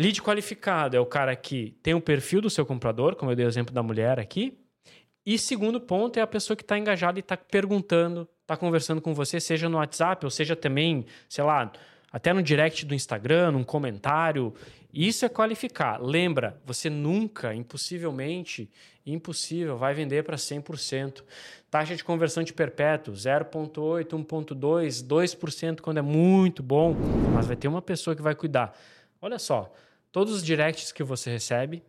Lead qualificado é o cara que tem o perfil do seu comprador, como eu dei o exemplo da mulher aqui. E segundo ponto é a pessoa que está engajada e está perguntando, está conversando com você, seja no WhatsApp ou seja também, sei lá, até no direct do Instagram, num comentário. Isso é qualificar. Lembra, você nunca, impossivelmente, impossível, vai vender para 100%. Taxa de conversão de perpétuo, 0,8, 1,2, 2% quando é muito bom, mas vai ter uma pessoa que vai cuidar. Olha só, todos os directs que você recebe,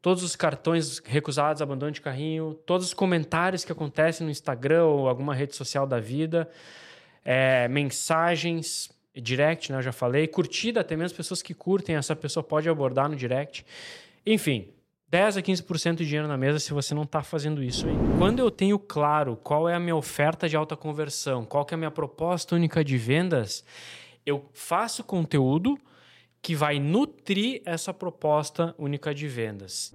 todos os cartões recusados, abandono de carrinho, todos os comentários que acontecem no Instagram ou alguma rede social da vida, é, mensagens, direct, né, eu já falei, curtida, até mesmo pessoas que curtem, essa pessoa pode abordar no direct. Enfim, 10 a 15% de dinheiro na mesa se você não está fazendo isso aí. Quando eu tenho claro qual é a minha oferta de alta conversão, qual é a minha proposta única de vendas, eu faço conteúdo que vai nutrir essa proposta única de vendas.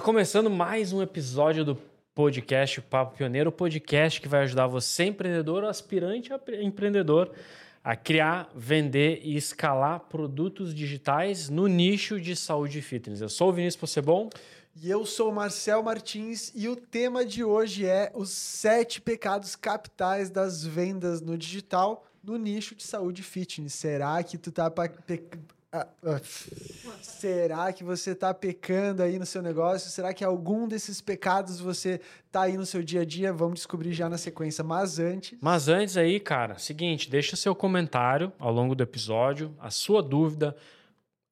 começando mais um episódio do podcast Papo Pioneiro, o podcast que vai ajudar você, empreendedor ou aspirante a empreendedor, a criar, vender e escalar produtos digitais no nicho de saúde e fitness. Eu sou o Vinícius Possebon. E eu sou Marcel Martins e o tema de hoje é os sete pecados capitais das vendas no digital no nicho de saúde fitness. Será que tu tá ah, ah. Será que você está pecando aí no seu negócio? Será que algum desses pecados você tá aí no seu dia a dia? Vamos descobrir já na sequência. Mas antes. Mas antes aí, cara, seguinte, deixa seu comentário ao longo do episódio, a sua dúvida.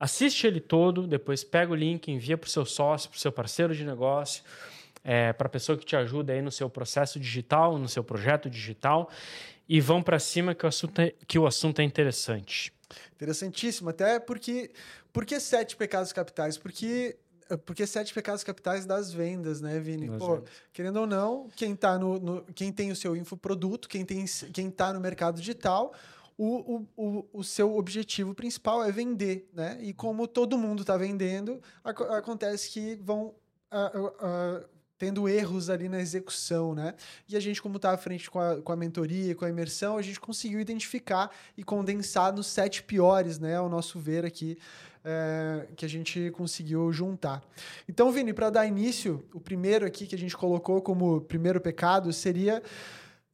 Assiste ele todo, depois pega o link, envia para o seu sócio, para o seu parceiro de negócio, é, para a pessoa que te ajuda aí no seu processo digital, no seu projeto digital. E vão para cima que o assunto é, que o assunto é interessante. Interessantíssimo, até porque. Por que sete pecados capitais? Porque porque sete pecados capitais das vendas, né, Vini? Pô, querendo ou não, quem tá no, no, quem tem o seu infoproduto, quem tem quem tá no mercado digital, o, o, o, seu objetivo principal é vender, né? E como todo mundo está vendendo, ac acontece que vão tendo erros ali na execução, né? E a gente, como está à frente com a, com a mentoria, com a imersão, a gente conseguiu identificar e condensar nos sete piores, né? Ao nosso ver aqui, é, que a gente conseguiu juntar. Então, Vini, para dar início, o primeiro aqui que a gente colocou como primeiro pecado seria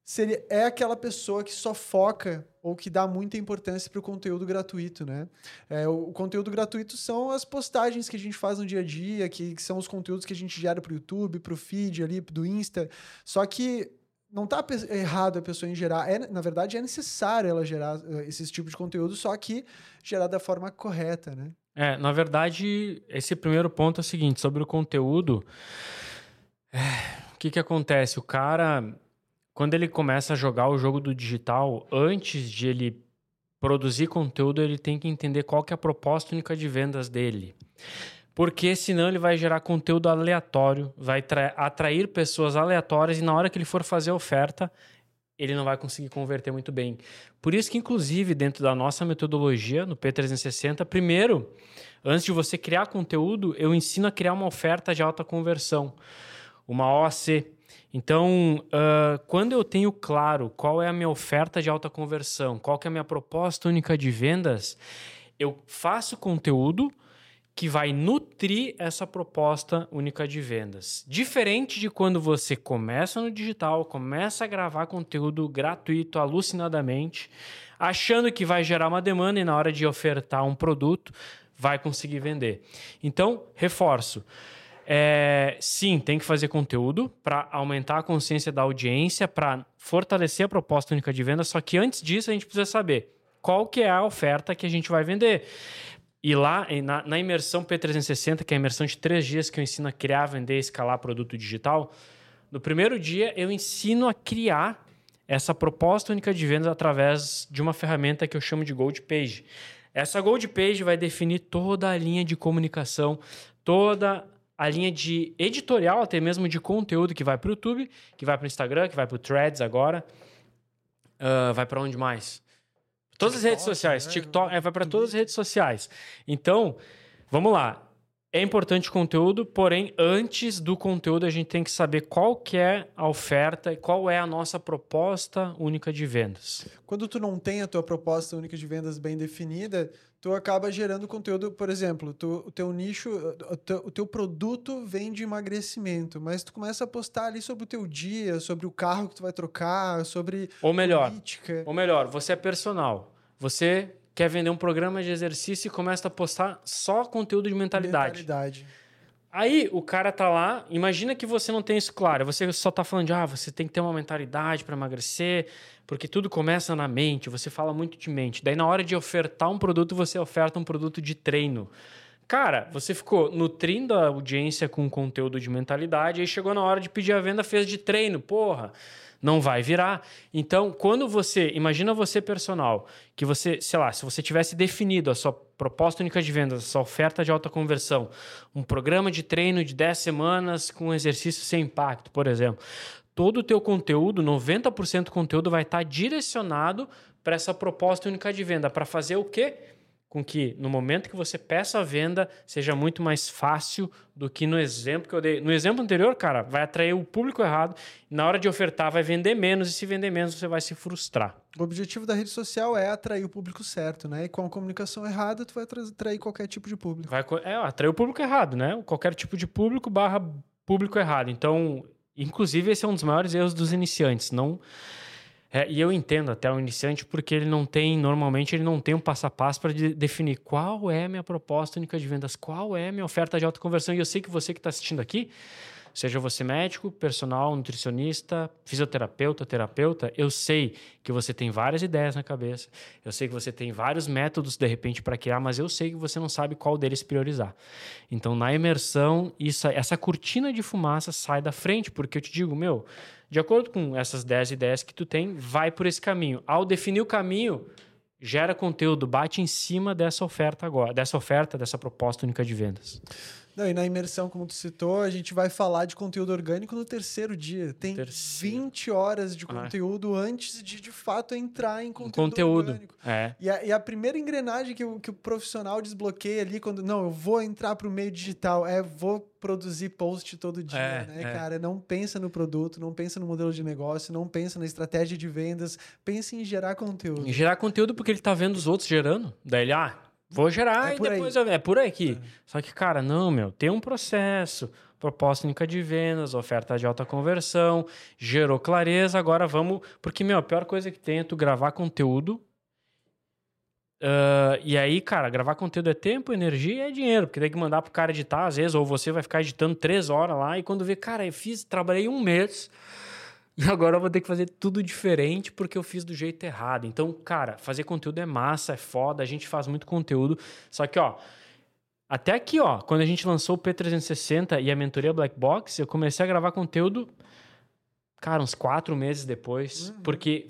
seria, é aquela pessoa que só foca ou que dá muita importância para o conteúdo gratuito, né? É, o, conteúdo gratuito são as postagens que a gente faz no dia a dia, que, que são os conteúdos que a gente gera para o YouTube, para o feed ali, do Insta. Só que não está errado a pessoa em gerar. É, na verdade, é necessário ela gerar uh, esse tipo de conteúdo, só que gerar da forma correta, né? É, na verdade, esse primeiro ponto é o seguinte, sobre o conteúdo. É, o que, que acontece? O cara quando ele começa a jogar o jogo do digital, antes de ele produzir conteúdo, ele tem que entender qual que é a proposta única de vendas dele. Porque senão ele vai gerar conteúdo aleatório, vai atrair pessoas aleatórias e na hora que ele for fazer a oferta, ele não vai conseguir converter muito bem. Por isso que, inclusive, dentro da nossa metodologia, no P360, primeiro, antes de você criar conteúdo, eu ensino a criar uma oferta de alta conversão, uma OAC, então, uh, quando eu tenho claro qual é a minha oferta de alta conversão, qual é a minha proposta única de vendas, eu faço conteúdo que vai nutrir essa proposta única de vendas. Diferente de quando você começa no digital, começa a gravar conteúdo gratuito alucinadamente, achando que vai gerar uma demanda e na hora de ofertar um produto, vai conseguir vender. Então, reforço. É, sim, tem que fazer conteúdo para aumentar a consciência da audiência, para fortalecer a proposta única de venda. Só que antes disso, a gente precisa saber qual que é a oferta que a gente vai vender. E lá, na, na imersão P360, que é a imersão de três dias que eu ensino a criar, vender, escalar produto digital, no primeiro dia eu ensino a criar essa proposta única de vendas através de uma ferramenta que eu chamo de Gold Page. Essa Gold Page vai definir toda a linha de comunicação, toda a linha de editorial, até mesmo de conteúdo que vai para o YouTube, que vai para o Instagram, que vai para o Threads agora. Uh, vai para onde mais? Todas TikTok, as redes sociais. Né? TikTok, é, vai para todas as redes sociais. Então, vamos lá. é importante o conteúdo, porém, antes do conteúdo, a gente tem que saber qual que é a oferta e qual é a nossa proposta única de vendas. Quando tu não tem a tua proposta única de vendas bem definida, tu acaba gerando conteúdo, por exemplo, tu, o teu nicho, o teu, o teu, produto vem de emagrecimento, mas tu começa a postar ali sobre o teu dia, sobre o carro que tu vai trocar, sobre ou melhor, política. Ou melhor, você é personal. Você quer vender um programa de exercício e começa a postar só conteúdo de mentalidade. Mentalidade. Aí o cara tá lá, imagina que você não tem isso claro, você só tá falando de ah, você tem que ter uma mentalidade para emagrecer, porque tudo começa na mente, você fala muito de mente. Daí na hora de ofertar um produto, você oferta um produto de treino. Cara, você ficou nutrindo a audiência com conteúdo de mentalidade, aí chegou na hora de pedir a venda, fez de treino, porra não vai virar. Então, quando você, imagina você personal, que você, sei lá, se você tivesse definido a sua proposta única de vendas, a sua oferta de alta conversão, um programa de treino de 10 semanas com exercício sem impacto, por exemplo, todo o teu conteúdo, 90% do conteúdo vai estar direcionado para essa proposta única de venda, para fazer o quê? Com que no momento que você peça a venda seja muito mais fácil do que no exemplo que eu dei. No exemplo anterior, cara, vai atrair o público errado, na hora de ofertar vai vender menos e se vender menos você vai se frustrar. O objetivo da rede social é atrair o público certo, né? E com a comunicação errada, tu vai atrair qualquer tipo de público. Vai é, atrair o público errado, né? Qualquer tipo de público barra público errado. Então, inclusive esse é um dos maiores erros dos iniciantes, não é, e eu entendo até o iniciante porque ele não tem, normalmente, ele não tem um passo a passo para de definir qual é a minha proposta única de vendas, qual é a minha oferta de alta conversão. E eu sei que você que está assistindo aqui, seja você médico, personal, nutricionista, fisioterapeuta, terapeuta, eu sei que você tem várias ideias na cabeça, eu sei que você tem vários métodos de repente para criar, mas eu sei que você não sabe qual deles priorizar. Então, na imersão, isso, essa cortina de fumaça sai da frente, porque eu te digo, meu, de acordo com essas 10 ideias que tu tem, vai por esse caminho. Ao definir o caminho, gera conteúdo, bate em cima dessa oferta agora, dessa oferta, dessa proposta única de vendas. Não, e na imersão, como tu citou, a gente vai falar de conteúdo orgânico no terceiro dia. Tem terceiro. 20 horas de ah. conteúdo ah. antes de, de fato, entrar em conteúdo, conteúdo. orgânico. É. E, a, e a primeira engrenagem que o, que o profissional desbloqueia ali, quando, não, eu vou entrar para o meio digital, é vou produzir post todo dia, é, né, é. cara? Não pensa no produto, não pensa no modelo de negócio, não pensa na estratégia de vendas, pensa em gerar conteúdo. Em gerar conteúdo porque ele está vendo os outros gerando. Daí ele, ah, Vou gerar é e depois eu... É por aqui. É. Só que, cara, não, meu, tem um processo. Proposta única de vendas, oferta de alta conversão, gerou clareza, agora vamos. Porque, meu, a pior coisa que tem é tu gravar conteúdo. Uh, e aí, cara, gravar conteúdo é tempo, energia e é dinheiro, porque tem que mandar pro cara editar, às vezes, ou você vai ficar editando três horas lá, e quando vê, cara, eu fiz, trabalhei um mês e agora eu vou ter que fazer tudo diferente porque eu fiz do jeito errado. Então, cara, fazer conteúdo é massa, é foda, a gente faz muito conteúdo. Só que, ó, até aqui, ó, quando a gente lançou o P360 e a mentoria Black Box, eu comecei a gravar conteúdo, cara, uns quatro meses depois, uhum. porque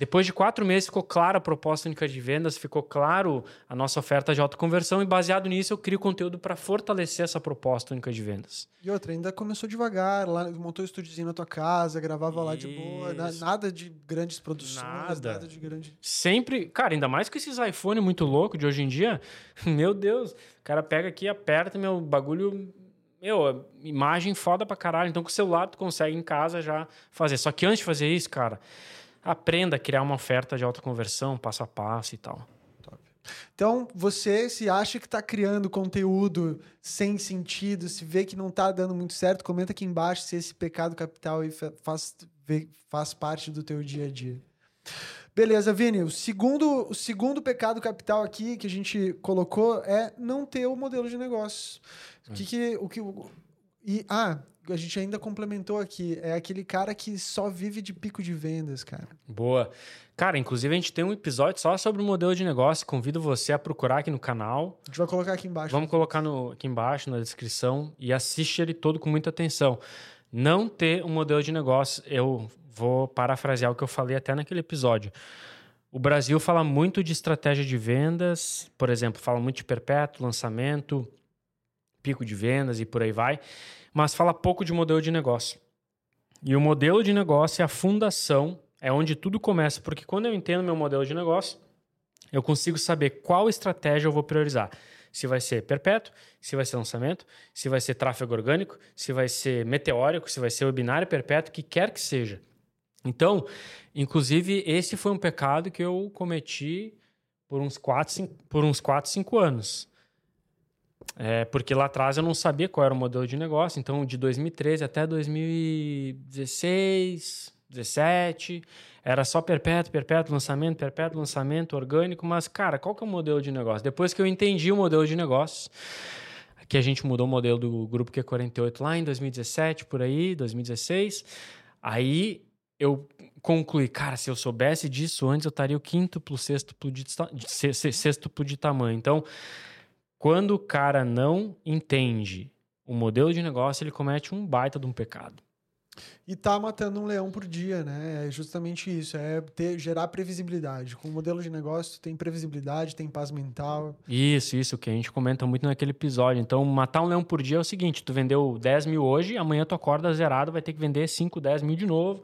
depois de quatro meses ficou clara a proposta única de vendas, ficou claro a nossa oferta de autoconversão e baseado nisso eu crio conteúdo para fortalecer essa proposta única de vendas. E outra, ainda começou devagar, lá montou um estúdiozinho na tua casa, gravava Isso. lá de boa, nada de grandes produções, nada. nada de grande... Sempre, cara, ainda mais com esses iPhone muito louco de hoje em dia, meu Deus, o cara pega aqui, aperta meu bagulho meu, imagem foda pra caralho. Então, com o celular, tu consegue em casa já fazer. Só que antes de fazer isso, cara, aprenda a criar uma oferta de alta conversão, passo a passo e tal. Então, você se acha que está criando conteúdo sem sentido, se vê que não está dando muito certo, comenta aqui embaixo se esse pecado capital faz, faz parte do teu dia a dia. Beleza, Vini. O segundo, o segundo pecado capital aqui que a gente colocou é não ter o modelo de negócio. O que, que, o que e, ah, a gente ainda complementou aqui. É aquele cara que só vive de pico de vendas, cara. Boa. Cara, inclusive a gente tem um episódio só sobre o modelo de negócio. Convido você a procurar aqui no canal. A gente vai colocar aqui embaixo. Vamos colocar no, aqui embaixo na descrição e assiste ele todo com muita atenção. Não ter um modelo de negócio, eu vou parafrasear o que eu falei até naquele episódio. O Brasil fala muito de estratégia de vendas, por exemplo, fala muito de perpétuo, lançamento, pico de vendas e por aí vai mas fala pouco de modelo de negócio. E o modelo de negócio é a fundação, é onde tudo começa, porque quando eu entendo meu modelo de negócio, eu consigo saber qual estratégia eu vou priorizar. se vai ser perpétuo, se vai ser lançamento, se vai ser tráfego orgânico, se vai ser meteórico, se vai ser webinário perpétuo, que quer que seja. Então, inclusive, esse foi um pecado que eu cometi por uns 4, 5, por uns 4 5 anos. É, porque lá atrás eu não sabia qual era o modelo de negócio, então de 2013 até 2016, 17, era só perpétuo, perpétuo, lançamento, perpétuo, lançamento, orgânico, mas, cara, qual que é o modelo de negócio? Depois que eu entendi o modelo de negócios, que a gente mudou o modelo do grupo Q48 lá em 2017, por aí, 2016, aí eu concluí, cara, se eu soubesse disso antes, eu estaria o quíntuplo, sextuplo de, sextuplo de tamanho. Então, quando o cara não entende o modelo de negócio, ele comete um baita de um pecado. E tá matando um leão por dia, né? É justamente isso, é ter, gerar previsibilidade. Com o modelo de negócio, tem previsibilidade, tem paz mental. Isso, isso, que a gente comenta muito naquele episódio. Então, matar um leão por dia é o seguinte: tu vendeu 10 mil hoje, amanhã tu acorda zerado, vai ter que vender 5, 10 mil de novo.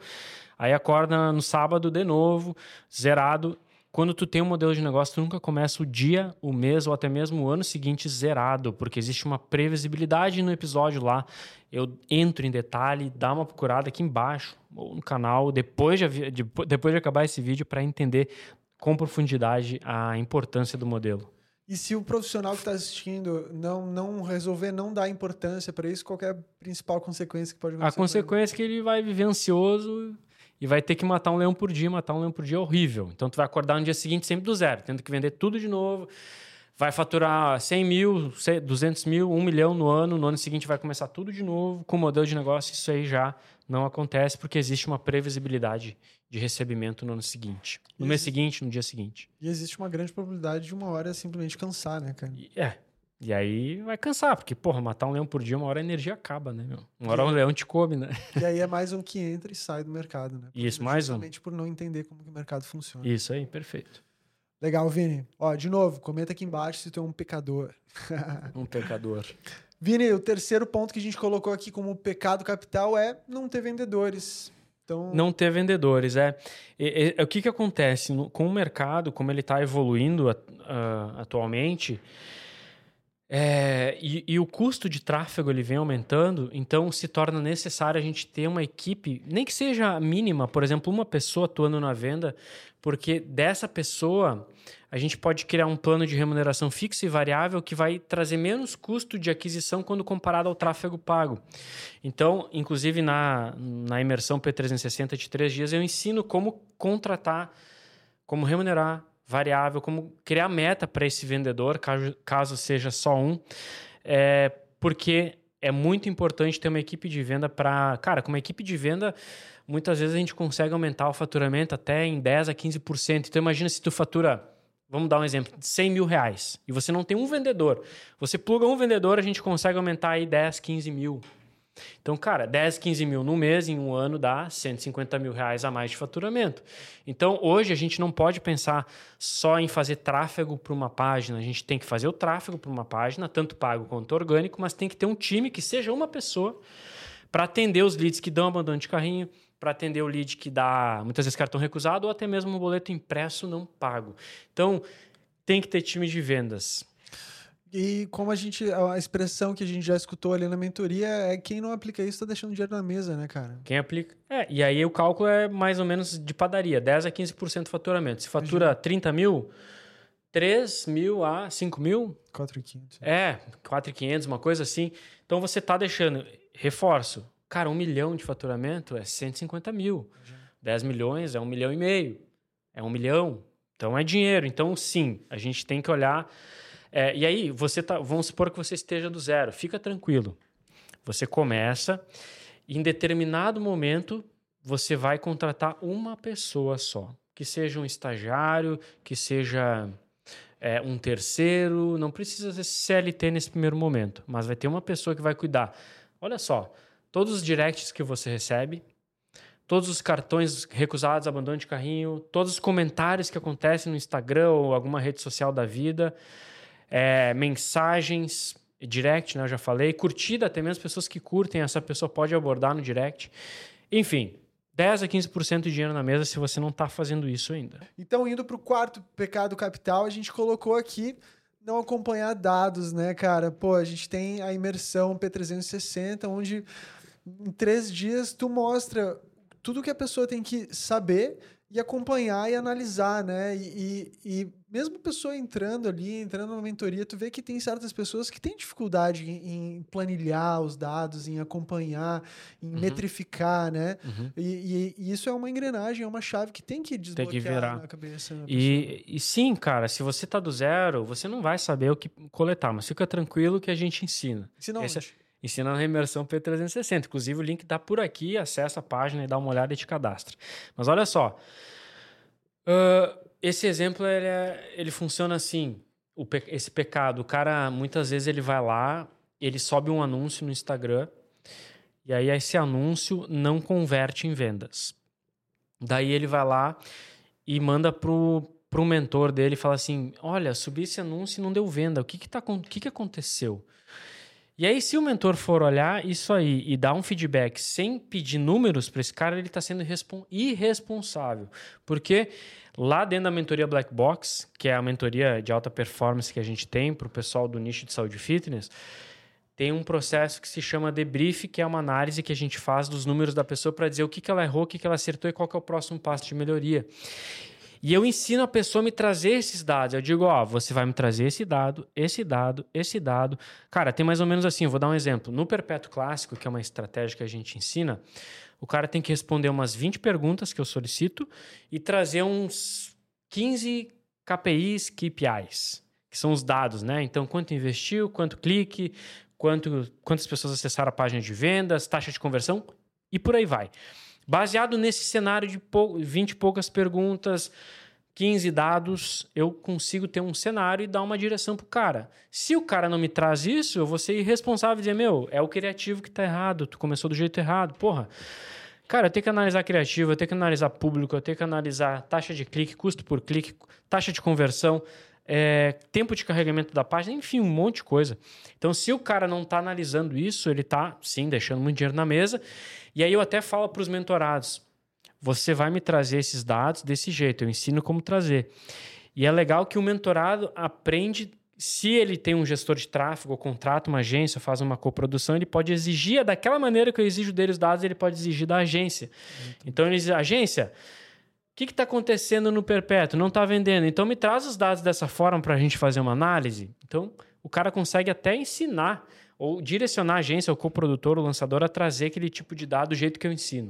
Aí acorda no sábado de novo, zerado. Quando tu tem um modelo de negócio, tu nunca começa o dia, o mês ou até mesmo o ano seguinte zerado, porque existe uma previsibilidade no episódio lá. Eu entro em detalhe, dá uma procurada aqui embaixo ou no canal depois de, depois de acabar esse vídeo para entender com profundidade a importância do modelo. E se o profissional que está assistindo não, não resolver não dar importância para isso, qual é a principal consequência que pode acontecer? A consequência é que ele vai viver ansioso e vai ter que matar um leão por dia. Matar um leão por dia é horrível. Então, tu vai acordar no dia seguinte sempre do zero, tendo que vender tudo de novo. Vai faturar 100 mil, 200 mil, 1 milhão no ano. No ano seguinte vai começar tudo de novo. Com o modelo de negócio, isso aí já não acontece porque existe uma previsibilidade de recebimento no ano seguinte. No e mês existe... seguinte, no dia seguinte. E existe uma grande probabilidade de uma hora simplesmente cansar, né, cara? É, e aí vai cansar, porque, porra, matar um leão por dia, uma hora a energia acaba, né, meu? Uma hora o um leão te come, né? E aí é mais um que entra e sai do mercado, né? Isso, mais um. Justamente por não entender como o mercado funciona. Isso aí, perfeito. Legal, Vini. Ó, de novo, comenta aqui embaixo se tu é um pecador. um pecador. Vini, o terceiro ponto que a gente colocou aqui como pecado capital é não ter vendedores. Então... Não ter vendedores, é. E, e, o que, que acontece? No, com o mercado, como ele está evoluindo uh, atualmente, é, e, e, o custo de tráfego ele vem aumentando, então se torna necessário a gente ter uma equipe, nem que seja mínima, por exemplo, uma pessoa atuando na venda, porque dessa pessoa a gente pode criar um plano de remuneração fixo e variável que vai trazer menos custo de aquisição quando comparado ao tráfego pago. Então, inclusive na, na imersão P360 de três dias, eu ensino como contratar, como remunerar variável, como criar meta para esse vendedor, caso, caso seja só um, é, porque é muito importante ter uma equipe de venda para. Cara, com uma equipe de venda, muitas vezes a gente consegue aumentar o faturamento até em 10% a 15%. Então, imagina se tu fatura. Vamos dar um exemplo, 100 mil reais. E você não tem um vendedor. Você pluga um vendedor, a gente consegue aumentar aí 10, 15 mil. Então, cara, 10, 15 mil no mês, em um ano, dá 150 mil reais a mais de faturamento. Então, hoje a gente não pode pensar só em fazer tráfego para uma página. A gente tem que fazer o tráfego para uma página, tanto pago quanto orgânico, mas tem que ter um time que seja uma pessoa para atender os leads que dão abandono de carrinho, para atender o lead que dá muitas vezes cartão recusado ou até mesmo um boleto impresso não pago. Então, tem que ter time de vendas. E como a gente, a expressão que a gente já escutou ali na mentoria é quem não aplica isso está deixando dinheiro na mesa, né, cara? Quem aplica. É, e aí o cálculo é mais ou menos de padaria, 10 a 15% do faturamento. Se fatura Imagina. 30 mil, 3 mil a 5 mil? 4,500. É, 4,500, uma coisa assim. Então você está deixando, reforço, cara, um milhão de faturamento é 150 mil. Imagina. 10 milhões é um milhão e meio. É um milhão. Então é dinheiro. Então, sim, a gente tem que olhar é, e aí, você tá, vamos supor que você esteja do zero. Fica tranquilo. Você começa em determinado momento você vai contratar uma pessoa só. Que seja um estagiário, que seja é, um terceiro, não precisa ser CLT nesse primeiro momento, mas vai ter uma pessoa que vai cuidar. Olha só, todos os directs que você recebe, todos os cartões recusados, abandono de carrinho, todos os comentários que acontecem no Instagram ou alguma rede social da vida, é, mensagens, direct, né? Eu já falei, curtida, até mesmo pessoas que curtem, essa pessoa pode abordar no direct. Enfim, 10 a 15% de dinheiro na mesa se você não está fazendo isso ainda. Então, indo para o quarto pecado capital, a gente colocou aqui não acompanhar dados, né, cara? Pô, a gente tem a imersão P360, onde em três dias tu mostra tudo que a pessoa tem que saber e acompanhar e analisar, né? E, e, e, mesmo pessoa entrando ali, entrando na mentoria, tu vê que tem certas pessoas que têm dificuldade em, em planilhar os dados, em acompanhar, em uhum. metrificar, né? Uhum. E, e, isso é uma engrenagem, é uma chave que tem que desbloquear tem que virar. na cabeça. e, e sim, cara, se você tá do zero, você não vai saber o que coletar, mas fica tranquilo que a gente ensina. Ensina Esse, onde? Ensina na imersão P360. Inclusive, o link está por aqui, acessa a página e dá uma olhada e te cadastra. Mas olha só, uh, esse exemplo ele, é, ele funciona assim. O, esse pecado, o cara muitas vezes ele vai lá, ele sobe um anúncio no Instagram e aí esse anúncio não converte em vendas. Daí ele vai lá e manda pro pro mentor dele e fala assim: "Olha, subi esse anúncio e não deu venda. O que que tá o que que aconteceu?" E aí, se o mentor for olhar isso aí e dar um feedback sem pedir números para esse cara, ele está sendo irresponsável. Porque lá dentro da mentoria Black Box, que é a mentoria de alta performance que a gente tem para o pessoal do nicho de saúde e fitness, tem um processo que se chama debrief, que é uma análise que a gente faz dos números da pessoa para dizer o que, que ela errou, o que, que ela acertou e qual é o próximo passo de melhoria. E eu ensino a pessoa a me trazer esses dados. Eu digo, ó, você vai me trazer esse dado, esse dado, esse dado. Cara, tem mais ou menos assim, vou dar um exemplo. No Perpétuo Clássico, que é uma estratégia que a gente ensina, o cara tem que responder umas 20 perguntas que eu solicito e trazer uns 15 KPIs, KPIs, que são os dados, né? Então, quanto investiu, quanto clique, quanto, quantas pessoas acessaram a página de vendas, taxa de conversão e por aí vai. Baseado nesse cenário de 20 e poucas perguntas, 15 dados, eu consigo ter um cenário e dar uma direção pro cara. Se o cara não me traz isso, eu vou ser irresponsável e dizer, meu, é o criativo que tá errado, tu começou do jeito errado. Porra, cara, eu tenho que analisar criativo, eu tenho que analisar público, eu tenho que analisar taxa de clique, custo por clique, taxa de conversão, é, tempo de carregamento da página, enfim, um monte de coisa. Então, se o cara não está analisando isso, ele está, sim, deixando muito dinheiro na mesa e aí eu até falo para os mentorados: você vai me trazer esses dados desse jeito, eu ensino como trazer. E é legal que o mentorado aprende. Se ele tem um gestor de tráfego, ou contrata uma agência, faz uma coprodução, ele pode exigir daquela maneira que eu exijo dele os dados, ele pode exigir da agência. Então ele diz: agência, que está acontecendo no perpétuo? Não está vendendo. Então me traz os dados dessa forma para a gente fazer uma análise. Então o cara consegue até ensinar ou direcionar a agência, o coprodutor, o lançador a trazer aquele tipo de dado do jeito que eu ensino.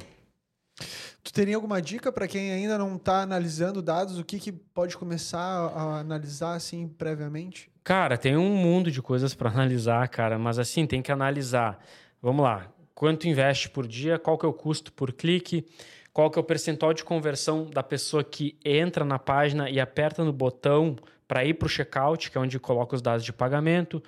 Tu teria alguma dica para quem ainda não está analisando dados? O que, que pode começar a analisar assim previamente? Cara, tem um mundo de coisas para analisar, cara, mas assim tem que analisar. Vamos lá, quanto investe por dia? Qual que é o custo por clique? Qual que é o percentual de conversão da pessoa que entra na página e aperta no botão para ir para o checkout, que é onde coloca os dados de pagamento?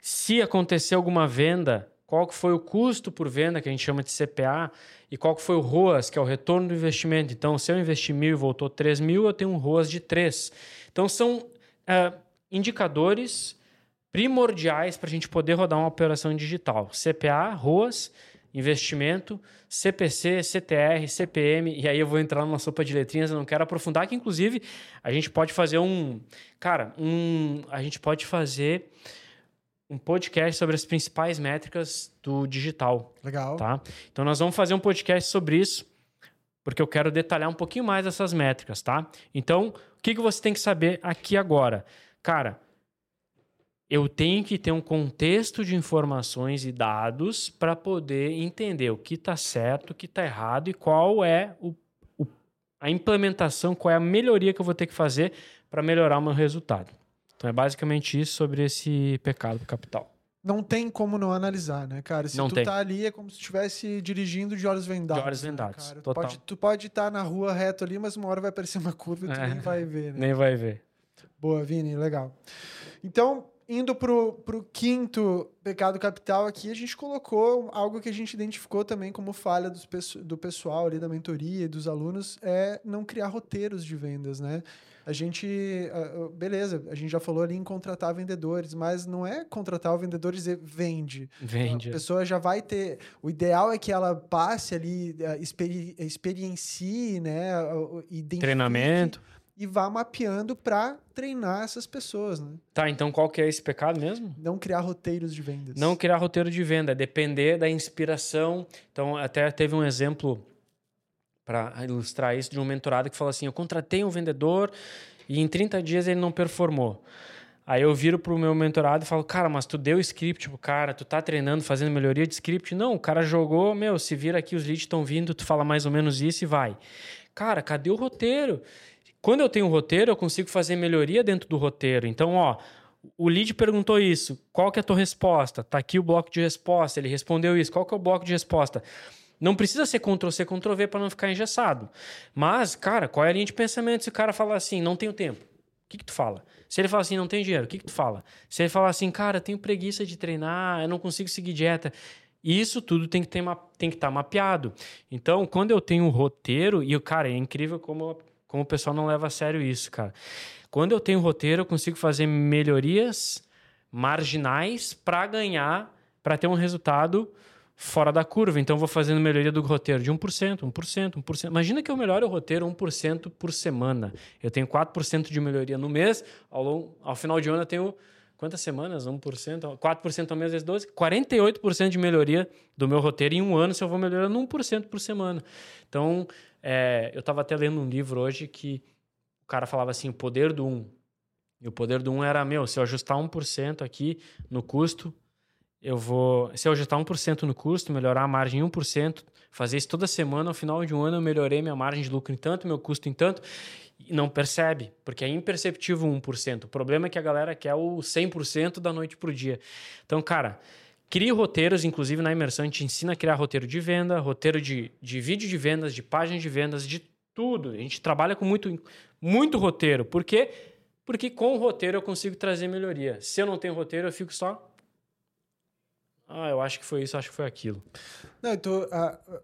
Se acontecer alguma venda, qual que foi o custo por venda, que a gente chama de CPA, e qual que foi o ROAS, que é o retorno do investimento. Então, se eu investi mil e voltou 3 mil, eu tenho um ROAS de 3. Então, são é, indicadores primordiais para a gente poder rodar uma operação digital. CPA, ROAS, investimento, CPC, CTR, CPM, e aí eu vou entrar numa sopa de letrinhas, eu não quero aprofundar, que inclusive a gente pode fazer um... Cara, um, a gente pode fazer um podcast sobre as principais métricas do digital. Legal. Tá? Então nós vamos fazer um podcast sobre isso, porque eu quero detalhar um pouquinho mais essas métricas, tá? Então, o que, que você tem que saber aqui agora? Cara, eu tenho que ter um contexto de informações e dados para poder entender o que está certo, o que está errado e qual é o, o, a implementação, qual é a melhoria que eu vou ter que fazer para melhorar o meu resultado. Então é basicamente isso sobre esse pecado capital. Não tem como não analisar, né, cara? Se não tu tem. tá ali, é como se estivesse dirigindo de olhos vendados. De olhos né, vendados. Né, total. Tu pode estar tá na rua reto ali, mas uma hora vai aparecer uma curva e tu é. nem vai ver, né? Nem vai ver. Boa, Vini, legal. Então, indo pro, pro quinto pecado capital aqui, a gente colocou algo que a gente identificou também como falha dos, do pessoal ali da mentoria e dos alunos, é não criar roteiros de vendas, né? a gente, beleza, a gente já falou ali em contratar vendedores, mas não é contratar o vendedor e dizer vende. Vende. A pessoa já vai ter. O ideal é que ela passe ali, experi, experiencie, né? Treinamento. E vá mapeando para treinar essas pessoas, né? Tá, então qual que é esse pecado mesmo? Não criar roteiros de vendas. Não criar roteiro de venda, é depender da inspiração. Então, até teve um exemplo para ilustrar isso de um mentorado que falou assim: "Eu contratei um vendedor e em 30 dias ele não performou". Aí eu viro pro meu mentorado e falo, cara, mas tu deu script pro cara, tu tá treinando, fazendo melhoria de script? Não, o cara jogou, meu, se vira aqui, os leads estão vindo, tu fala mais ou menos isso e vai. Cara, cadê o roteiro? Quando eu tenho um roteiro, eu consigo fazer melhoria dentro do roteiro. Então, ó, o lead perguntou isso, qual que é a tua resposta? Tá aqui o bloco de resposta, ele respondeu isso, qual que é o bloco de resposta? Não precisa ser Ctrl-C, Ctrl-V para não ficar engessado. Mas, cara, qual é a linha de pensamento se o cara falar assim, não tenho tempo? O que, que tu fala? Se ele fala assim, não tenho dinheiro, o que, que tu fala? Se ele falar assim, cara, tenho preguiça de treinar, eu não consigo seguir dieta. Isso tudo tem que ter tem que estar tá mapeado. Então, quando eu tenho um roteiro, e o cara, é incrível como como o pessoal não leva a sério isso, cara. Quando eu tenho roteiro, eu consigo fazer melhorias marginais para ganhar, para ter um resultado fora da curva. Então, eu vou fazendo melhoria do roteiro de 1%, 1%, 1%. Imagina que eu melhoro o roteiro 1% por semana. Eu tenho 4% de melhoria no mês. Ao, longo, ao final de ano, eu tenho quantas semanas? 1%? 4% ao mês vezes 12? 48% de melhoria do meu roteiro em um ano se eu vou melhorando 1% por semana. Então, é, eu estava até lendo um livro hoje que o cara falava assim: o poder do 1. E o poder do 1 era, meu, se eu ajustar 1% aqui no custo, eu vou. Se eu ajustar 1% no custo, melhorar a margem em 1%, fazer isso toda semana, ao final de um ano eu melhorei minha margem de lucro em tanto, meu custo em tanto, e não percebe, porque é imperceptível 1%. O problema é que a galera quer o 100% da noite para o dia. Então, cara, Crie roteiros, inclusive na imersão a gente ensina a criar roteiro de venda, roteiro de, de vídeo de vendas, de páginas de vendas, de tudo. A gente trabalha com muito, muito roteiro. Por quê? Porque com o roteiro eu consigo trazer melhoria. Se eu não tenho roteiro, eu fico só. Ah, eu acho que foi isso, acho que foi aquilo. Não, então, uh,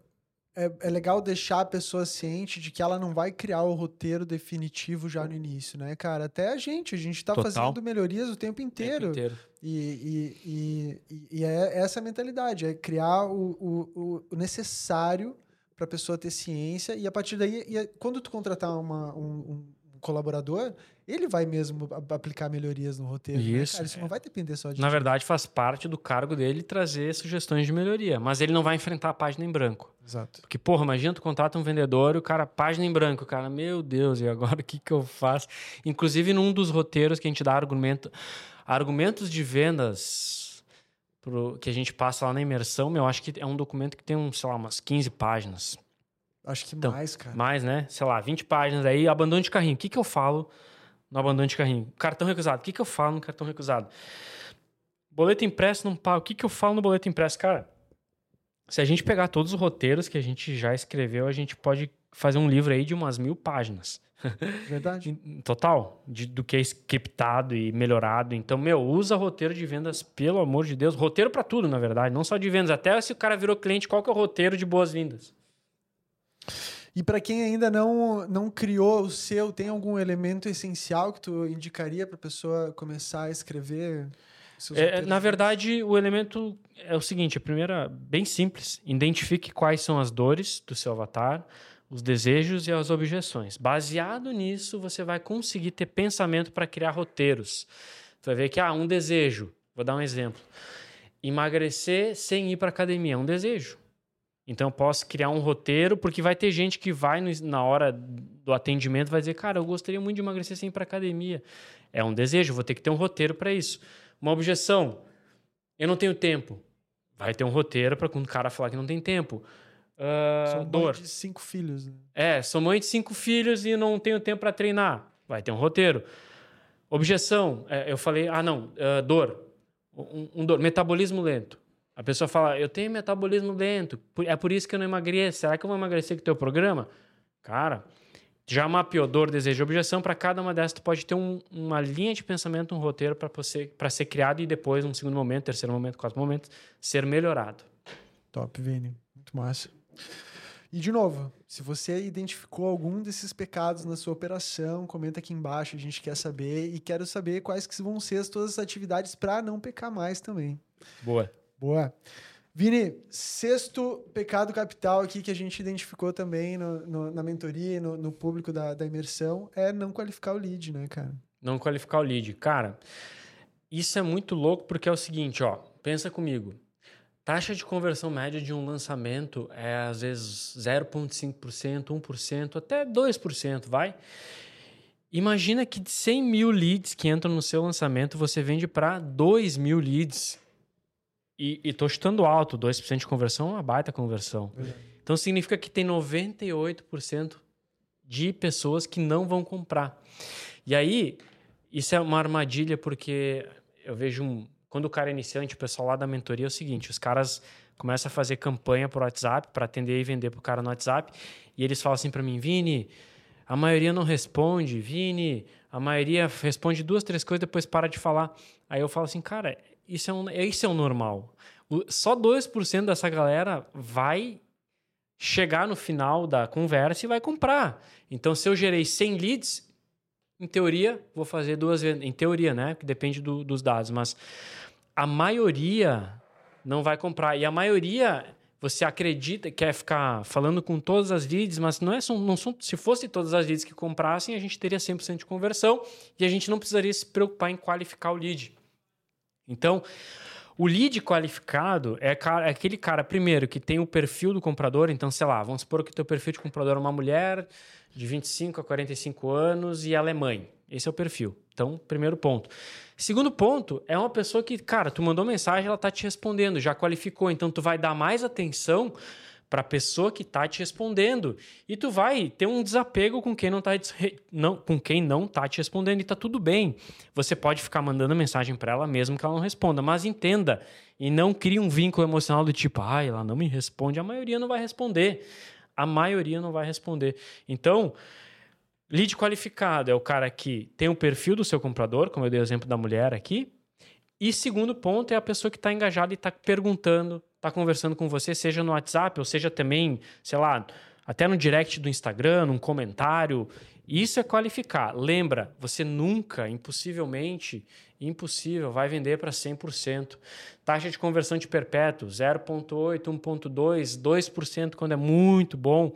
é, é, legal deixar a pessoa ciente de que ela não vai criar o roteiro definitivo já no início, né, cara? Até a gente, a gente tá Total. fazendo melhorias o tempo inteiro. Tempo inteiro. E, e, e, e, é essa mentalidade, é criar o, o, o necessário para a pessoa ter ciência e a partir daí, e quando tu contratar uma, um, um colaborador, ele vai mesmo aplicar melhorias no roteiro. Né, isso. Né, Isso não vai depender só de. Na verdade, faz parte do cargo dele trazer sugestões de melhoria, mas ele não vai enfrentar a página em branco. Exato. Porque, porra, imagina tu contrata um vendedor e o cara, página em branco, o cara, meu Deus, e agora o que, que eu faço? Inclusive, num dos roteiros que a gente dá argumento, argumentos de vendas pro, que a gente passa lá na imersão, meu, acho que é um documento que tem, um, sei lá, umas 15 páginas. Acho que então, mais, cara. Mais, né? Sei lá, 20 páginas aí, abandono de carrinho. O que, que eu falo? no abandono de carrinho. Cartão recusado. O que, que eu falo no cartão recusado? Boleto impresso não paga. O que, que eu falo no boleto impresso? Cara, se a gente pegar todos os roteiros que a gente já escreveu, a gente pode fazer um livro aí de umas mil páginas. Verdade. Total. De, do que é scriptado e melhorado. Então, meu, usa roteiro de vendas, pelo amor de Deus. Roteiro para tudo, na verdade. Não só de vendas. Até se o cara virou cliente, qual que é o roteiro de boas-vindas? E para quem ainda não, não criou o seu, tem algum elemento essencial que tu indicaria para a pessoa começar a escrever? É, na verdade, o elemento é o seguinte: a primeira, bem simples, identifique quais são as dores do seu avatar, os desejos e as objeções. Baseado nisso, você vai conseguir ter pensamento para criar roteiros. Você vai ver que, ah, um desejo, vou dar um exemplo. Emagrecer sem ir para academia é um desejo. Então eu posso criar um roteiro, porque vai ter gente que vai no, na hora do atendimento vai dizer, cara, eu gostaria muito de emagrecer sem ir para academia. É um desejo, vou ter que ter um roteiro para isso. Uma objeção, eu não tenho tempo. Vai ter um roteiro para quando o cara falar que não tem tempo. Uh, sou dor. mãe de cinco filhos. Né? É, sou mãe de cinco filhos e não tenho tempo para treinar. Vai ter um roteiro. Objeção, é, eu falei, ah não, uh, dor. Um, um dor, metabolismo lento. A pessoa fala, eu tenho metabolismo lento, é por isso que eu não emagreço. Será que eu vou emagrecer com o teu programa? Cara, já mapeou dor, desejo e objeção. Para cada uma dessas, tu pode ter um, uma linha de pensamento, um roteiro para ser criado e depois, num segundo momento, terceiro momento, quarto momento, ser melhorado. Top, Vini. Muito massa. E, de novo, se você identificou algum desses pecados na sua operação, comenta aqui embaixo, a gente quer saber. E quero saber quais que vão ser as suas atividades para não pecar mais também. Boa. Boa. Vini, sexto pecado capital aqui que a gente identificou também no, no, na mentoria e no, no público da, da imersão é não qualificar o lead, né, cara? Não qualificar o lead. Cara, isso é muito louco porque é o seguinte, ó. Pensa comigo. Taxa de conversão média de um lançamento é às vezes 0,5%, 1%, até 2%, vai? Imagina que de 100 mil leads que entram no seu lançamento, você vende para 2 mil leads. E, e tô chutando alto, 2% de conversão é uma baita conversão. Então significa que tem 98% de pessoas que não vão comprar. E aí, isso é uma armadilha porque eu vejo um, quando o cara é iniciante, o pessoal lá da mentoria é o seguinte, os caras começam a fazer campanha por WhatsApp para atender e vender pro cara no WhatsApp, e eles falam assim para mim, Vini, a maioria não responde, Vini, a maioria responde duas, três coisas, depois para de falar. Aí eu falo assim, cara, isso é, um, isso é o normal. Só 2% dessa galera vai chegar no final da conversa e vai comprar. Então, se eu gerei 100 leads, em teoria, vou fazer duas vezes. Em teoria, né? Que depende do, dos dados. Mas a maioria não vai comprar. E a maioria, você acredita, quer ficar falando com todas as leads, mas não é não são, se fosse todas as leads que comprassem, a gente teria 100% de conversão e a gente não precisaria se preocupar em qualificar o lead. Então, o lead qualificado é, é, aquele cara, primeiro, que tem o perfil do comprador. Então, sei lá, vamos supor que o teu perfil de comprador é uma mulher de 25 a 45 anos e ela é mãe. Esse é o perfil. Então, primeiro ponto. Segundo ponto, é uma pessoa que, cara, tu mandou mensagem, ela tá te respondendo, já qualificou. Então, tu vai dar mais atenção para a pessoa que está te respondendo. E tu vai ter um desapego com quem não está não, com quem não tá te respondendo e tá tudo bem. Você pode ficar mandando mensagem para ela mesmo que ela não responda, mas entenda e não crie um vínculo emocional do tipo, ah, ela não me responde, a maioria não vai responder. A maioria não vai responder. Então, lead qualificado é o cara que tem o perfil do seu comprador, como eu dei o exemplo da mulher aqui, e segundo ponto é a pessoa que está engajada e está perguntando, está conversando com você, seja no WhatsApp ou seja também, sei lá, até no direct do Instagram, num comentário. Isso é qualificar. Lembra, você nunca, impossivelmente, impossível, vai vender para 100%. Taxa de conversão de perpétuo, 0,8, 1,2, 2% quando é muito bom.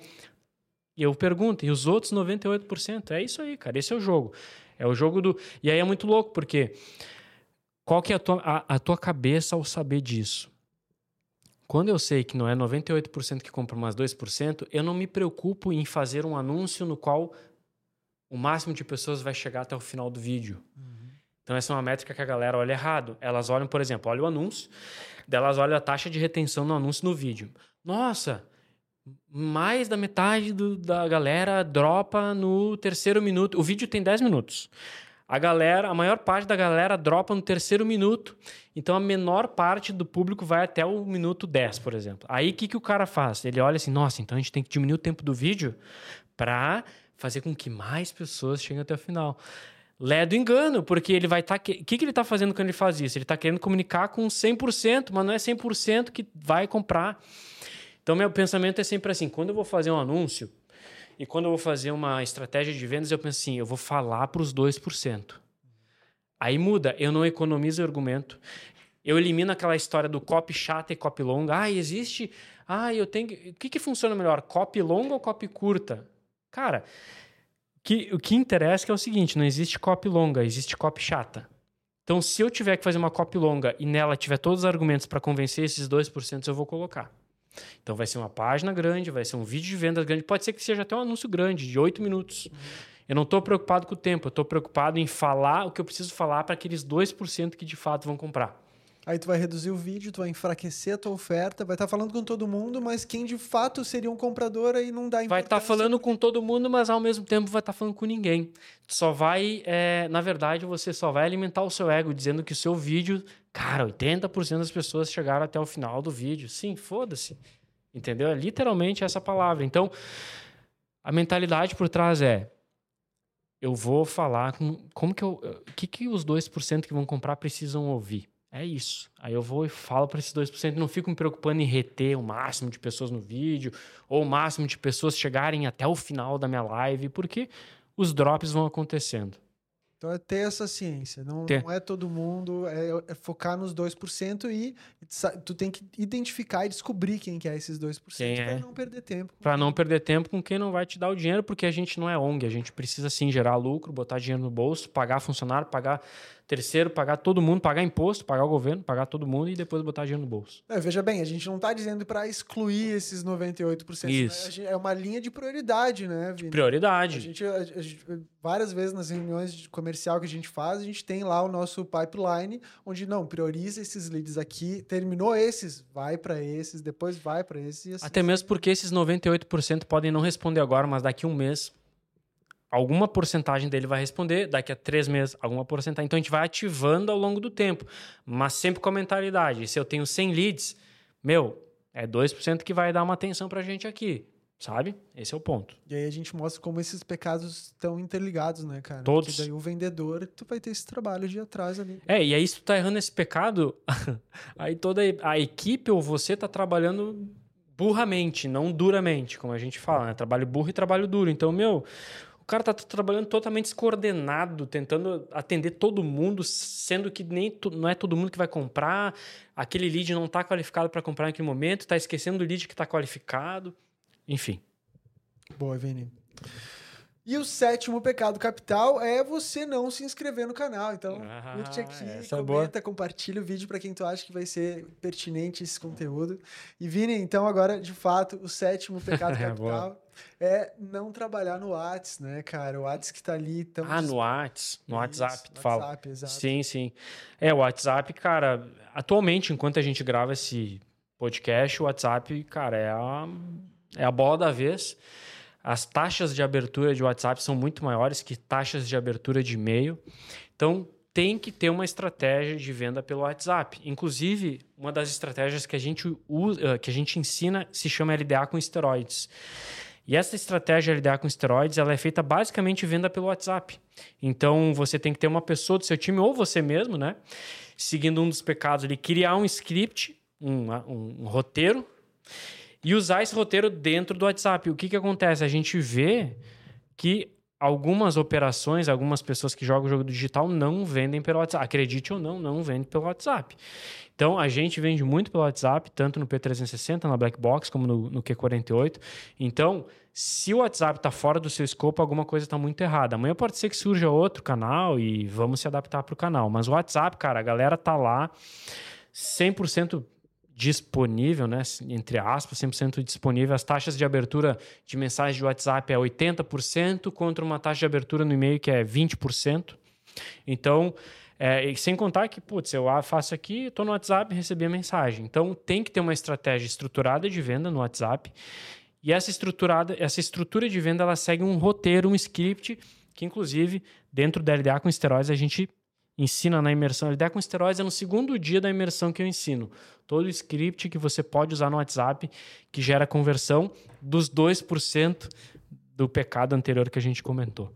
E eu pergunto, e os outros 98%? É isso aí, cara. Esse é o jogo. É o jogo do. E aí é muito louco, porque qual que é a tua, a, a tua cabeça ao saber disso? Quando eu sei que não é 98% que compra mais 2%, eu não me preocupo em fazer um anúncio no qual o máximo de pessoas vai chegar até o final do vídeo. Uhum. Então, essa é uma métrica que a galera olha errado. Elas olham, por exemplo, olha o anúncio, delas olham a taxa de retenção no anúncio no vídeo. Nossa, mais da metade do, da galera dropa no terceiro minuto. O vídeo tem 10 minutos a galera, a maior parte da galera dropa no terceiro minuto. Então a menor parte do público vai até o minuto 10, por exemplo. Aí o que, que o cara faz? Ele olha assim: nossa, então a gente tem que diminuir o tempo do vídeo para fazer com que mais pessoas cheguem até o final. Lé do engano, porque ele vai estar. Tá... O que, que ele está fazendo quando ele faz isso? Ele está querendo comunicar com 100%, mas não é 100% que vai comprar. Então, meu pensamento é sempre assim: quando eu vou fazer um anúncio, e quando eu vou fazer uma estratégia de vendas, eu penso assim: eu vou falar para os 2%. Aí muda, eu não economizo argumento. Eu elimino aquela história do copy chata e copy longa. Ah, existe. Ah, eu tenho. O que, que funciona melhor? Copy longa ou copy curta? Cara, que, o que interessa é, é o seguinte: não existe copy longa, existe copy chata. Então, se eu tiver que fazer uma copy longa e nela tiver todos os argumentos para convencer esses 2%, eu vou colocar. Então vai ser uma página grande, vai ser um vídeo de vendas grande, pode ser que seja até um anúncio grande, de oito minutos. Uhum. Eu não estou preocupado com o tempo, eu estou preocupado em falar o que eu preciso falar para aqueles 2% que de fato vão comprar. Aí tu vai reduzir o vídeo, tu vai enfraquecer a tua oferta, vai estar tá falando com todo mundo, mas quem de fato seria um comprador aí não dá Vai estar tá falando com todo mundo, mas ao mesmo tempo vai estar tá falando com ninguém. Tu só vai, é, na verdade, você só vai alimentar o seu ego dizendo que o seu vídeo, cara, 80% das pessoas chegaram até o final do vídeo. Sim, foda-se. Entendeu? É literalmente essa palavra. Então, a mentalidade por trás é eu vou falar com, como que eu, o que que os 2% que vão comprar precisam ouvir. É isso. Aí eu vou e falo para esses 2%, não fico me preocupando em reter o máximo de pessoas no vídeo, ou o máximo de pessoas chegarem até o final da minha live, porque os drops vão acontecendo. Então é ter essa ciência. Não, não é todo mundo, é, é, focar nos 2% e tu tem que identificar e descobrir quem que é esses 2% quem para é. não perder tempo. Para não perder tempo com quem não vai te dar o dinheiro, porque a gente não é ONG, a gente precisa sim gerar lucro, botar dinheiro no bolso, pagar funcionário, pagar terceiro, pagar todo mundo, pagar imposto, pagar o governo, pagar todo mundo e depois botar dinheiro no bolso. É, veja bem, a gente não está dizendo para excluir esses 98%. Isso. Né? É uma linha de prioridade, né, Vini? Prioridade. A gente, a, a gente, várias vezes nas reuniões de comercial que a gente faz, a gente tem lá o nosso pipeline, onde não, prioriza esses leads aqui, terminou esses, vai para esses, depois vai para esses. Assim, Até mesmo porque esses 98% podem não responder agora, mas daqui a um mês alguma porcentagem dele vai responder, daqui a três meses, alguma porcentagem. Então a gente vai ativando ao longo do tempo, mas sempre com a mentalidade. Se eu tenho 100 leads, meu, é 2% que vai dar uma atenção para a gente aqui, sabe? Esse é o ponto. E aí a gente mostra como esses pecados estão interligados, né, cara? Todos. Porque daí o vendedor, tu vai ter esse trabalho de atrás ali. É, e aí se tu tá errando esse pecado, aí toda a equipe ou você tá trabalhando burramente, não duramente, como a gente fala, né? Trabalho burro e trabalho duro. Então, meu, o cara tá trabalhando totalmente descoordenado, tentando atender todo mundo, sendo que nem não é todo mundo que vai comprar. Aquele lead não está qualificado para comprar naquele momento, está esquecendo do lead que está qualificado. Enfim. Boa, Vini. E o sétimo pecado capital é você não se inscrever no canal. Então, ah, curte aqui, é comenta, é compartilha o vídeo para quem tu acha que vai ser pertinente esse conteúdo. E Vini, então agora, de fato, o sétimo pecado capital é não trabalhar no Whats, né, cara? O Whats que tá ali tão Ah, no Whats, no WhatsApp, tu fala. WhatsApp, exato. Sim, sim. É, o WhatsApp, cara, atualmente, enquanto a gente grava esse podcast, o WhatsApp, cara, é a, é a bola da vez. As taxas de abertura de WhatsApp são muito maiores que taxas de abertura de e-mail. Então, tem que ter uma estratégia de venda pelo WhatsApp. Inclusive, uma das estratégias que a gente usa, que a gente ensina se chama LDA com esteroides. E essa estratégia LDA com esteroides, ela é feita basicamente venda pelo WhatsApp. Então, você tem que ter uma pessoa do seu time ou você mesmo, né? Seguindo um dos pecados ali, criar um script, um, um, um roteiro e usar esse roteiro dentro do WhatsApp. O que, que acontece? A gente vê que algumas operações, algumas pessoas que jogam o jogo digital não vendem pelo WhatsApp. Acredite ou não, não vende pelo WhatsApp. Então, a gente vende muito pelo WhatsApp, tanto no P360, na Black Box, como no, no Q48. Então, se o WhatsApp está fora do seu escopo, alguma coisa está muito errada. Amanhã pode ser que surja outro canal e vamos se adaptar para o canal. Mas o WhatsApp, cara, a galera tá lá 100% disponível, né, entre aspas, 100% disponível. As taxas de abertura de mensagem de WhatsApp é 80% contra uma taxa de abertura no e-mail que é 20%. Então, é, sem contar que, putz, eu faço aqui, estou no WhatsApp e recebi a mensagem. Então, tem que ter uma estratégia estruturada de venda no WhatsApp. E essa, estruturada, essa estrutura de venda, ela segue um roteiro, um script, que inclusive, dentro da LDA com esteroides, a gente ensina na imersão. Ideia com esteroides é no segundo dia da imersão que eu ensino. Todo o script que você pode usar no WhatsApp que gera conversão dos 2% do pecado anterior que a gente comentou.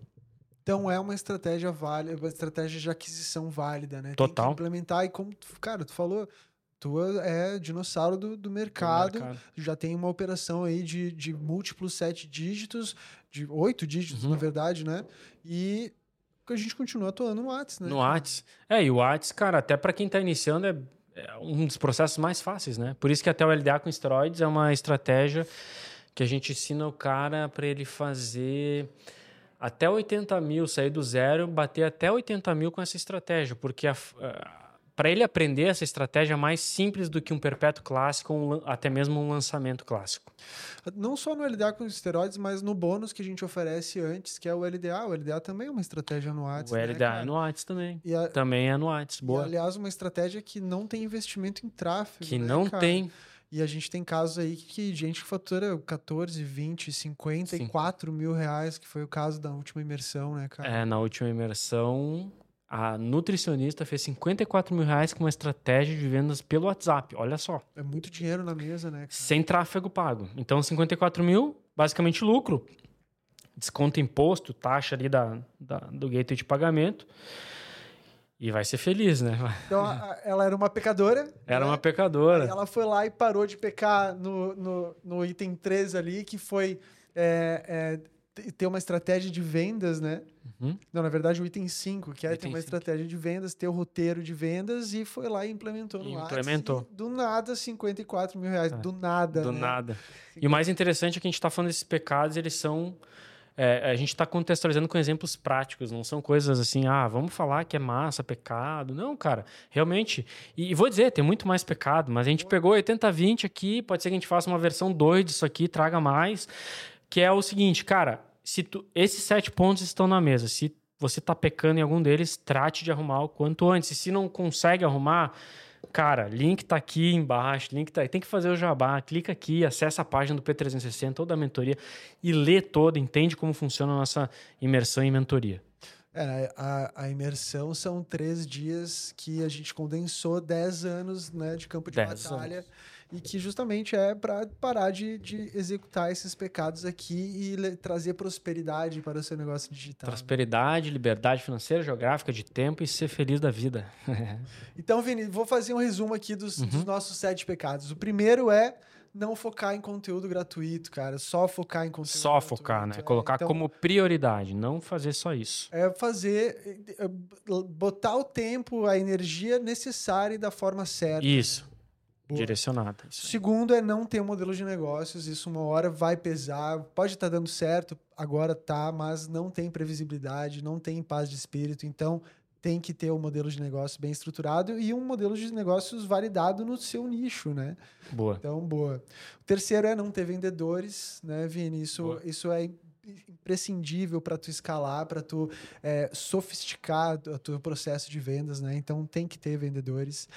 Então é uma estratégia válida, uma estratégia de aquisição válida, né? Total. Tem que implementar e como, cara, tu falou, tu é dinossauro do, do, mercado, do mercado, já tem uma operação aí de, de múltiplos sete dígitos, de oito dígitos, uhum. na verdade, né? E a gente continua atuando no Whats, né? No Whats. É, e o Whats, cara, até para quem está iniciando, é, é, um dos processos mais fáceis, né? Por isso que até o LDA com esteroides é uma estratégia que a gente ensina o cara para ele fazer até 80 mil, sair do zero, bater até 80 mil com essa estratégia, porque a para ele aprender essa estratégia é mais simples do que um perpétuo clássico ou um, até mesmo um lançamento clássico. Não só no LDA com esteroides, mas no bônus que a gente oferece antes, que é o LDA. O LDA também é uma estratégia no Whats. O né, LDA é no Whats também. A... Também é no Whats. Boa. E, aliás, uma estratégia que não tem investimento em tráfego. Que né, não cara? tem. E a gente tem casos aí que gente que fatura 14, 20, 54 Sim. mil reais, que foi o caso da última imersão, né, cara? É, na última imersão a nutricionista fez 54 mil reais com uma estratégia de vendas pelo WhatsApp. Olha só. É muito dinheiro na mesa, né? Cara? Sem tráfego pago. Então, 54 mil, basicamente lucro. Desconto imposto, taxa ali da, da do gateway de pagamento. E vai ser feliz, né? Então, ela era uma pecadora. Era né? uma pecadora. Ela foi lá e parou de pecar no, no, no item 3 ali, que foi é, é, ter uma estratégia de vendas, né? Uhum. Não, na verdade, o item 5, que é item ter uma cinco. estratégia de vendas, ter o roteiro de vendas e foi lá e implementou no Implementou. do nada, 54 mil reais. É. Do nada. Do né? nada. E o mais interessante é que a gente está falando desses pecados, eles são. É, a gente está contextualizando com exemplos práticos, não são coisas assim, ah, vamos falar que é massa, pecado. Não, cara, realmente. E, e vou dizer, tem muito mais pecado, mas a gente pegou 80-20 aqui, pode ser que a gente faça uma versão 2 disso aqui, traga mais que é o seguinte, cara, se tu, esses sete pontos estão na mesa, se você tá pecando em algum deles, trate de arrumar o quanto antes. E se não consegue arrumar, cara, link tá aqui embaixo, link tá aí. Tem que fazer o jabá, clica aqui, acessa a página do P360 ou da mentoria e lê toda, entende como funciona a nossa imersão em mentoria. É, a, a, imersão são três dias que a gente condensou dez anos né, de campo de batalha. Anos e que justamente é para parar de, de executar esses pecados aqui e trazer prosperidade para o seu negócio digital. Prosperidade, liberdade financeira, geográfica, de tempo e ser feliz da vida. então, Vini, vou fazer um resumo aqui dos, uhum. dos nossos sete pecados. O primeiro é não focar em conteúdo gratuito, cara. Só focar em conteúdo Só gratuito, focar, né? É. Colocar então, como prioridade, não fazer só isso. É fazer, é, botar o tempo, a energia necessária da forma certa. Isso. Boa. direcionada. Segundo é não ter um modelo de negócios, isso uma hora vai pesar, pode estar tá dando certo, agora tá, mas não tem previsibilidade, não tem paz de espírito, então tem que ter um modelo de negócio bem estruturado e um modelo de negócios validado no seu nicho, né? Boa. Então, boa. O terceiro é não ter vendedores, né, Vini? Isso, isso é imprescindível para tu escalar, para tu é, sofisticar o teu processo de vendas, né? Então tem que ter vendedores.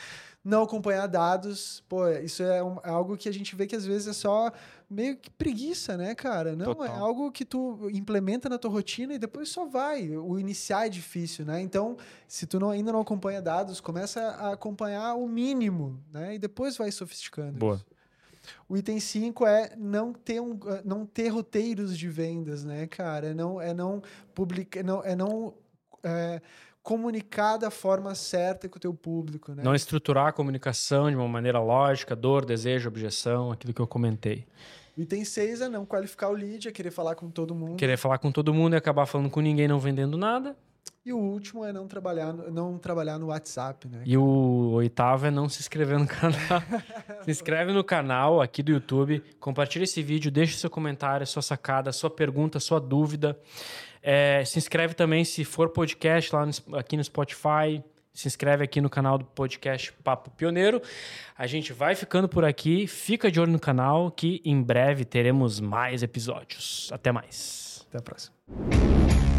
Não acompanhar dados, pô, isso é, um, é, algo que a gente vê que às vezes é só meio que preguiça, né, cara? Não, é Total. é algo que tu implementa na tua rotina e depois só vai. O iniciar é difícil, né? Então, se tu não, ainda não acompanha dados, começa a acompanhar o mínimo, né? E depois vai sofisticando. Boa. Isso. O item 5 é não ter, um, não ter roteiros de vendas, né, cara? É não, é não publicar, não, é não é, comunicar da forma certa com o teu público, né? Não estruturar a comunicação de uma maneira lógica, dor, desejo, objeção, aquilo que eu comentei. O item 6 é não qualificar o lead, é querer falar com todo mundo. Querer falar com todo mundo e acabar falando com ninguém, não vendendo nada. E o último é não trabalhar, não trabalhar no WhatsApp, né? E o oitavo é não se inscrever no canal. se inscreve no canal aqui do YouTube, compartilha esse vídeo, deixa seu comentário, sua sacada, sua pergunta, sua dúvida. É, se inscreve também se for podcast lá no, aqui no Spotify. Se inscreve aqui no canal do podcast Papo Pioneiro. A gente vai ficando por aqui. Fica de olho no canal que em breve teremos mais episódios. Até mais. Até a próxima.